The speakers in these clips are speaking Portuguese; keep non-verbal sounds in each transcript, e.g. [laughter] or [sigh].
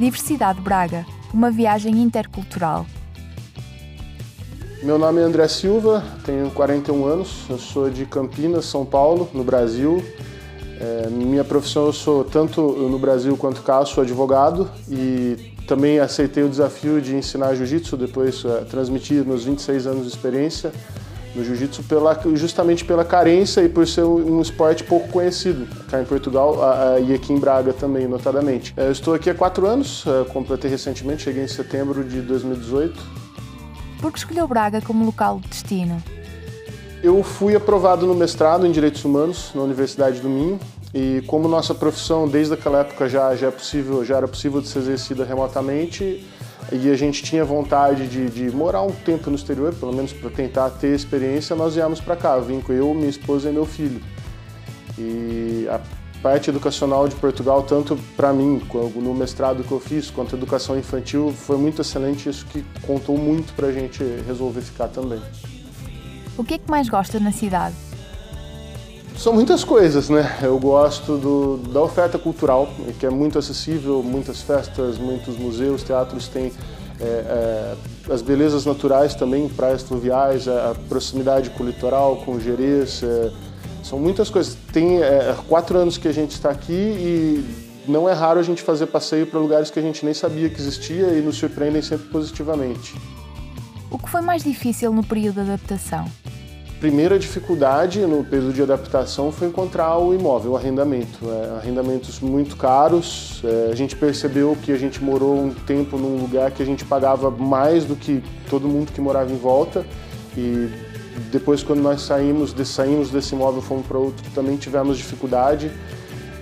Diversidade Braga, uma viagem intercultural. Meu nome é André Silva, tenho 41 anos, eu sou de Campinas, São Paulo, no Brasil. É, minha profissão eu sou tanto no Brasil quanto cá, sou advogado e também aceitei o desafio de ensinar jiu-jitsu, depois é, transmitir meus 26 anos de experiência no jiu-jitsu pela, justamente pela carência e por ser um, esporte pouco conhecido cá em Portugal a, a, e aqui em Braga também, notadamente. É, eu estou aqui há quatro anos, é, completei recentemente, cheguei em setembro de 2018 por que escolheu Braga como local de destino? Eu fui aprovado no mestrado em Direitos Humanos na Universidade do Minho e como nossa profissão desde aquela época já, já, é possível, já era possível de ser exercida remotamente e a gente tinha vontade de, de morar um tempo no exterior, pelo menos para tentar ter experiência, nós viemos para cá. Vim com eu, minha esposa e meu filho. E a parte educacional de Portugal, tanto para mim, no mestrado que eu fiz, quanto a educação infantil, foi muito excelente. Isso que contou muito para a gente resolver ficar também. O que é que mais gosta na cidade? São muitas coisas, né? Eu gosto do, da oferta cultural, que é muito acessível, muitas festas, muitos museus, teatros têm é, é, as belezas naturais também, praias fluviais, a, proximidade com o litoral, com o Gerês, é, são muitas coisas. Tem é, quatro anos que a gente está aqui e não é raro a gente fazer passeio para lugares que a gente nem sabia que existia e nos surpreendem sempre positivamente. O que foi mais difícil no período de adaptação? Primeira dificuldade no período de adaptação foi encontrar o imóvel, o arrendamento. É, arrendamentos muito caros. É, a gente percebeu que a gente morou um tempo num lugar que a gente pagava mais do que todo mundo que morava em volta e depois, quando nós saímos, de, saímos desse imóvel, fomos para outro, também tivemos dificuldade.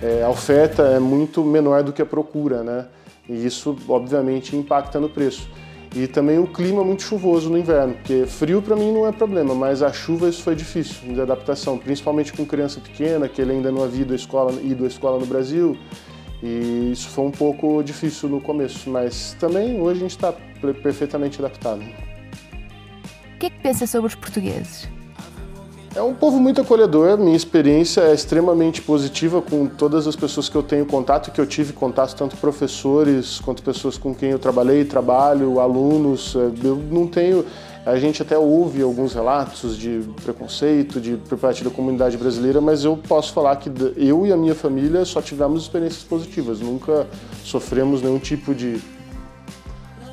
É, a oferta é muito menor do que a procura, né? E isso, obviamente, impacta no preço. E também o clima muito chuvoso no inverno, porque frio para mim não é problema, mas a chuva isso foi difícil de adaptação, principalmente com criança pequena, que ele ainda não havia ido à escola, ido à escola no Brasil. E isso foi um pouco difícil no começo, mas também hoje a gente está perfeitamente adaptado. O que é que pensa sobre os portugueses? É um povo muito acolhedor, minha experiência é extremamente positiva com todas as pessoas que eu tenho contato, que eu tive contato, tanto professores quanto pessoas com quem eu trabalhei, trabalho, alunos. É, eu não tenho. A gente até ouve alguns relatos de preconceito de, por parte da comunidade brasileira, mas eu posso falar que eu e a minha família só tivemos experiências positivas, nunca sofremos nenhum tipo de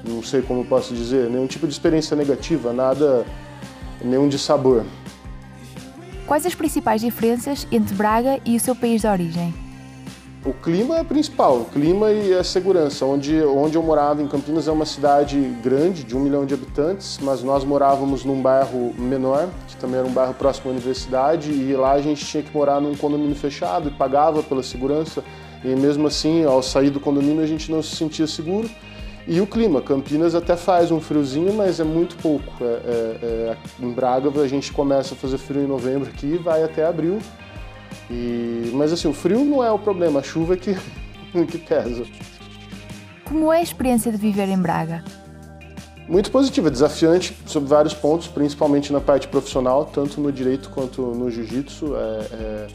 não sei como posso dizer, nenhum tipo de experiência negativa, nada, nenhum de sabor. Quais as principais diferenças entre Braga e o seu país de origem? O clima é principal, o clima e a segurança. Onde, onde eu morava, em Campinas, é uma cidade grande, de um milhão de habitantes, mas nós morávamos num bairro menor, que também era um bairro próximo à universidade, e lá a gente tinha que morar num condomínio fechado e pagava pela segurança. E mesmo assim, ao sair do condomínio, a gente não se sentia seguro. E o clima, Campinas até faz um friozinho, mas é muito pouco. É, é, é, em Braga a gente começa a fazer frio em novembro aqui e vai até abril. E, mas assim, o frio não é o problema, a chuva é que, [laughs] que pesa. Como é a experiência de viver em Braga? Muito positiva, desafiante sobre vários pontos, principalmente na parte profissional, tanto no direito quanto no jiu-jitsu. É, é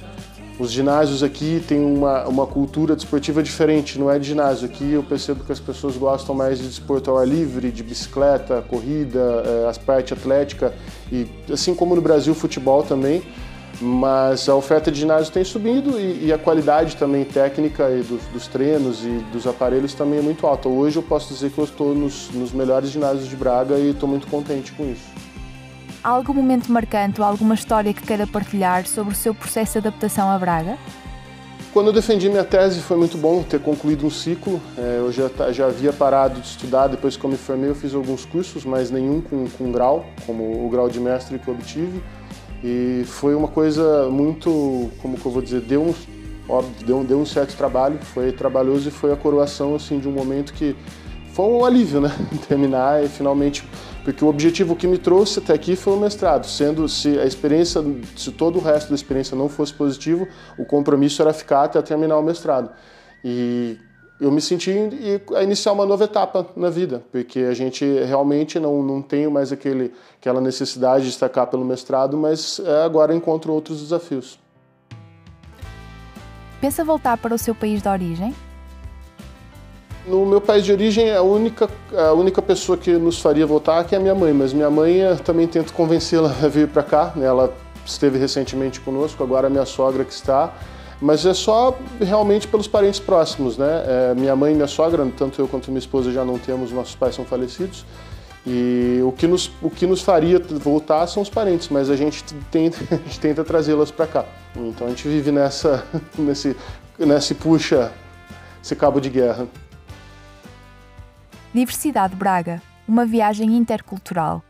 os ginásios aqui têm uma, uma cultura desportiva diferente, não é de ginásio. Aqui eu percebo que as pessoas gostam mais de desporto ao ar livre, de bicicleta, corrida, é, as partes atlética, e assim como no Brasil, futebol também. Mas a oferta de ginásio tem subido e, e a qualidade também técnica dos, dos, treinos e dos aparelhos também é muito alta. Hoje eu posso dizer que eu estou nos, nos melhores ginásios de Braga e estou muito contente com isso. Algum momento marcante ou alguma história que queira partilhar sobre o seu processo de adaptação a Braga? Quando eu defendi minha tese foi muito bom ter concluído um ciclo. É, eu já, já havia parado de estudar, depois que eu me formei eu fiz alguns cursos, mas nenhum com, com grau, como o grau de mestre que eu obtive. E foi uma coisa muito, como que eu vou dizer, deu um, óbvio, deu, deu um certo trabalho, foi trabalhoso e foi a coroação assim, de um momento que foi um alívio, né? [laughs] Terminar e finalmente porque o objetivo que me trouxe até aqui foi o mestrado, sendo se a experiência, se todo o resto da experiência não fosse positivo, o compromisso era ficar até terminar o mestrado. E eu me senti a iniciar uma nova etapa na vida, porque a gente realmente não, não tem mais aquele, aquela necessidade de destacar pelo mestrado, mas é, agora encontro outros desafios. Pensa voltar para o seu país de origem? No meu país de origem, a única, a única pessoa que nos faria voltar é a minha mãe, mas minha mãe eu também tento convencê-la [laughs] a vir para cá. Né? Ela esteve recentemente conosco, agora a minha sogra que está. Mas é só realmente pelos parentes próximos, né? É, minha mãe e minha sogra, tanto eu quanto minha esposa já não temos, nossos pais são falecidos. E o que nos, o que nos faria voltar são os parentes, mas a gente tenta, [laughs] tenta trazê-las para cá. Então a gente vive nessa, [laughs] nesse, nesse puxa, esse cabo de guerra. Diversidade Braga, uma viagem intercultural.